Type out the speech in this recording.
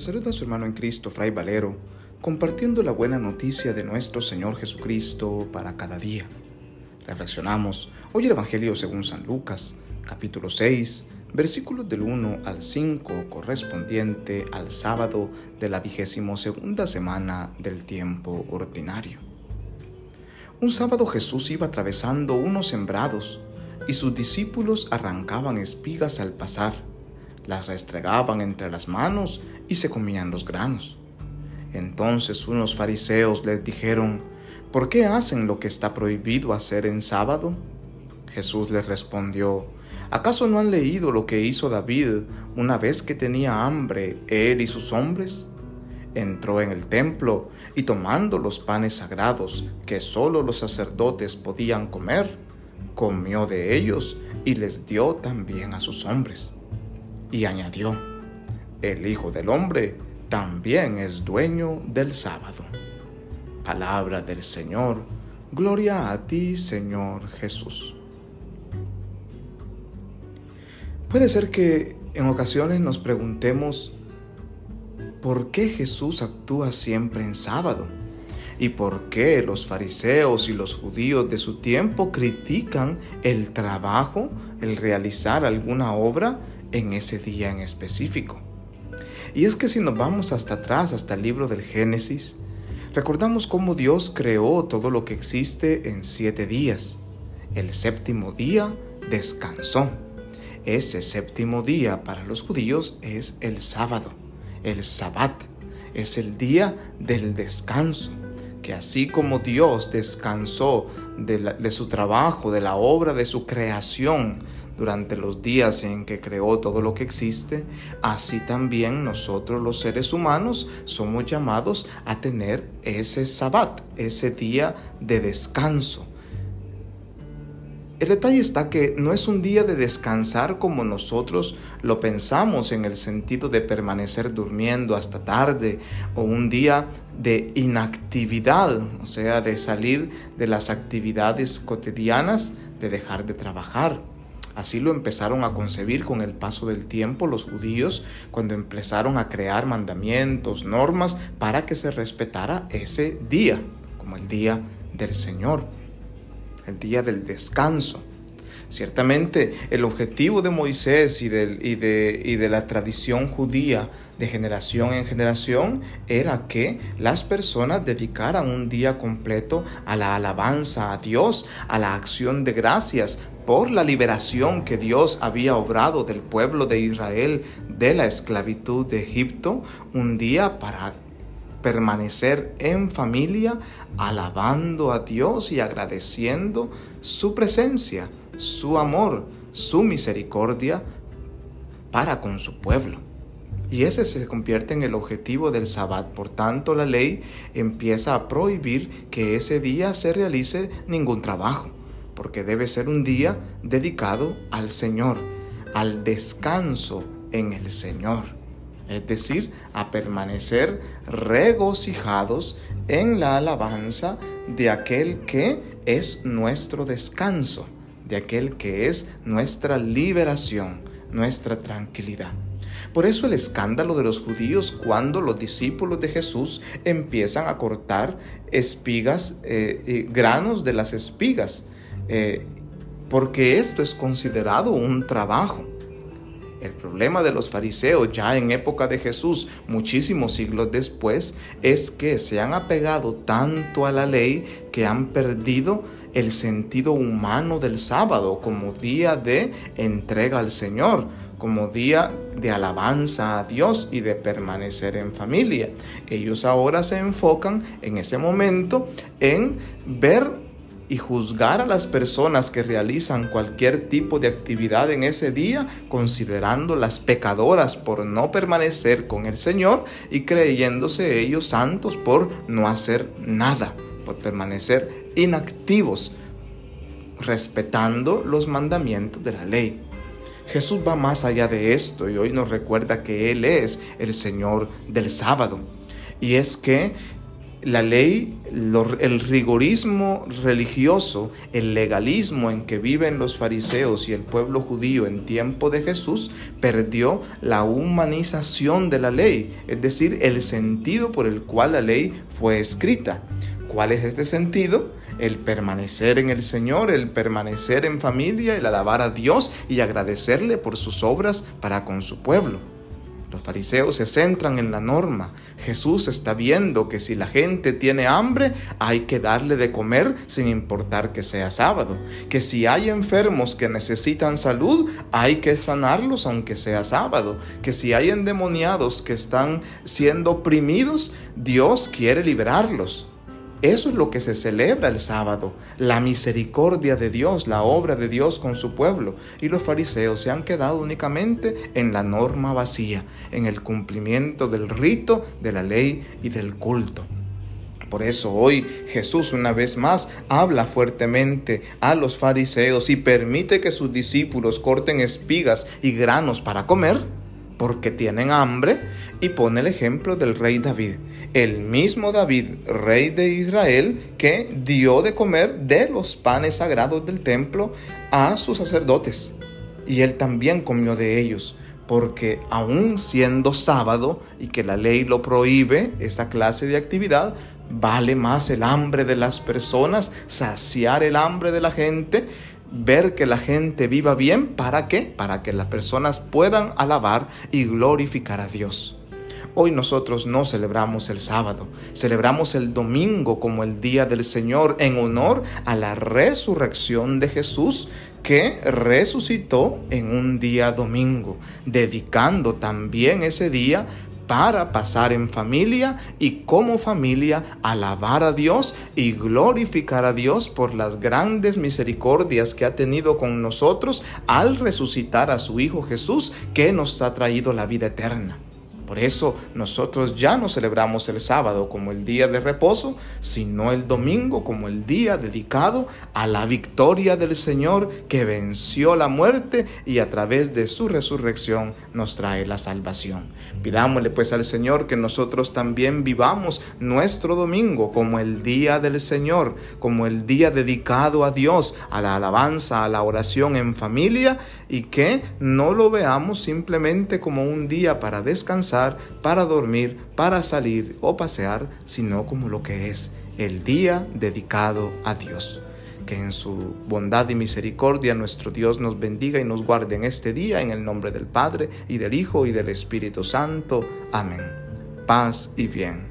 Le saluda a su hermano en Cristo, Fray Valero, compartiendo la buena noticia de nuestro Señor Jesucristo para cada día. Reflexionamos hoy el Evangelio según San Lucas, capítulo 6, versículos del 1 al 5, correspondiente al sábado de la vigésimo segunda semana del tiempo ordinario. Un sábado Jesús iba atravesando unos sembrados y sus discípulos arrancaban espigas al pasar, las restregaban entre las manos y se comían los granos. Entonces unos fariseos les dijeron, ¿por qué hacen lo que está prohibido hacer en sábado? Jesús les respondió, ¿acaso no han leído lo que hizo David una vez que tenía hambre, él y sus hombres? Entró en el templo y tomando los panes sagrados que sólo los sacerdotes podían comer, comió de ellos y les dio también a sus hombres. Y añadió, el Hijo del Hombre también es dueño del sábado. Palabra del Señor, gloria a ti Señor Jesús. Puede ser que en ocasiones nos preguntemos, ¿por qué Jesús actúa siempre en sábado? ¿Y por qué los fariseos y los judíos de su tiempo critican el trabajo, el realizar alguna obra en ese día en específico? Y es que si nos vamos hasta atrás, hasta el libro del Génesis, recordamos cómo Dios creó todo lo que existe en siete días. El séptimo día descansó. Ese séptimo día para los judíos es el sábado, el sabbat, es el día del descanso que así como Dios descansó de, de, su trabajo, de la obra de su creación, durante los días en que creó todo lo que existe, así también nosotros los seres humanos somos llamados a tener ese sabbat, ese día de descanso. El detalle está que no es un día de descansar como nosotros lo pensamos en el sentido de permanecer durmiendo hasta tarde o un día de inactividad, o sea, de salir de las actividades cotidianas, de dejar de trabajar. Así lo empezaron a concebir con el paso del tiempo los judíos cuando empezaron a crear mandamientos, normas para que se respetara ese día, como el día del Señor, el día del descanso. Ciertamente el objetivo de Moisés y de, y, de, y de, la tradición judía de generación en generación era que las personas dedicaran un día completo a la alabanza a Dios, a la acción de gracias por la liberación que Dios había obrado del pueblo de Israel de la esclavitud de Egipto, un día para permanecer en familia, alabando a Dios y agradeciendo su presencia su amor, su misericordia para con su pueblo. Y ese se convierte en el objetivo del sabbat. Por tanto, la ley empieza a prohibir que ese día se realice ningún trabajo, porque debe ser un día dedicado al Señor, al descanso en el Señor. Es decir, a permanecer regocijados en la alabanza de aquel que es nuestro descanso de aquel que es nuestra liberación, nuestra tranquilidad. Por eso el escándalo de los judíos cuando los discípulos de Jesús empiezan a cortar espigas, eh, granos de las espigas, eh, porque esto es considerado un trabajo. El problema de los fariseos ya en época de Jesús, muchísimos siglos después, es que se han apegado tanto a la ley que han perdido el sentido humano del sábado como día de entrega al Señor, como día de alabanza a Dios y de permanecer en familia. Ellos ahora se enfocan en ese momento en ver y juzgar a las personas que realizan cualquier tipo de actividad en ese día, considerándolas pecadoras por no permanecer con el Señor y creyéndose ellos santos por no hacer nada, por permanecer inactivos, respetando los mandamientos de la ley. Jesús va más allá de esto y hoy nos recuerda que Él es el Señor del sábado. Y es que la ley, el rigorismo religioso, el legalismo en que viven los fariseos y el pueblo judío en tiempo de Jesús, perdió la humanización de la ley, es decir, el sentido por el cual la ley fue escrita. ¿Cuál es este sentido? El permanecer en el Señor, el permanecer en familia, el alabar a Dios y agradecerle por sus obras para con su pueblo. Los fariseos se centran en la norma. Jesús está viendo que si la gente tiene hambre, hay que darle de comer sin importar que sea sábado. Que si hay enfermos que necesitan salud, hay que sanarlos aunque sea sábado. Que si hay endemoniados que están siendo oprimidos, Dios quiere liberarlos. Eso es lo que se celebra el sábado, la misericordia de Dios, la obra de Dios con su pueblo. Y los fariseos se han quedado únicamente en la norma vacía, en el cumplimiento del rito, de la ley y del culto. Por eso hoy Jesús una vez más habla fuertemente a los fariseos y permite que sus discípulos corten espigas y granos para comer porque tienen hambre y pone el ejemplo del rey David, el mismo David, rey de Israel, que dio de comer de los panes sagrados del templo a sus sacerdotes. Y él también comió de ellos, porque aun siendo sábado y que la ley lo prohíbe, esa clase de actividad, vale más el hambre de las personas, saciar el hambre de la gente ver que la gente viva bien. ¿Para qué? Para que las personas puedan alabar y glorificar a Dios. Hoy nosotros no celebramos el sábado, celebramos el domingo como el día del Señor en honor a la resurrección de Jesús que resucitó en un día domingo, dedicando también ese día para pasar en familia y como familia alabar a Dios y glorificar a Dios por las grandes misericordias que ha tenido con nosotros al resucitar a su Hijo Jesús que nos ha traído la vida eterna. Por eso nosotros ya no celebramos el sábado como el día de reposo, sino el domingo como el día dedicado a la victoria del Señor que venció la muerte y a través de su resurrección nos trae la salvación. Pidámosle pues al Señor que nosotros también vivamos nuestro domingo como el día del Señor, como el día dedicado a Dios, a la alabanza, a la oración en familia y que no lo veamos simplemente como un día para para dormir, para salir o pasear, sino como lo que es el día dedicado a Dios. Que en su bondad y misericordia nuestro Dios nos bendiga y nos guarde en este día, en el nombre del Padre y del Hijo y del Espíritu Santo. Amén. Paz y bien.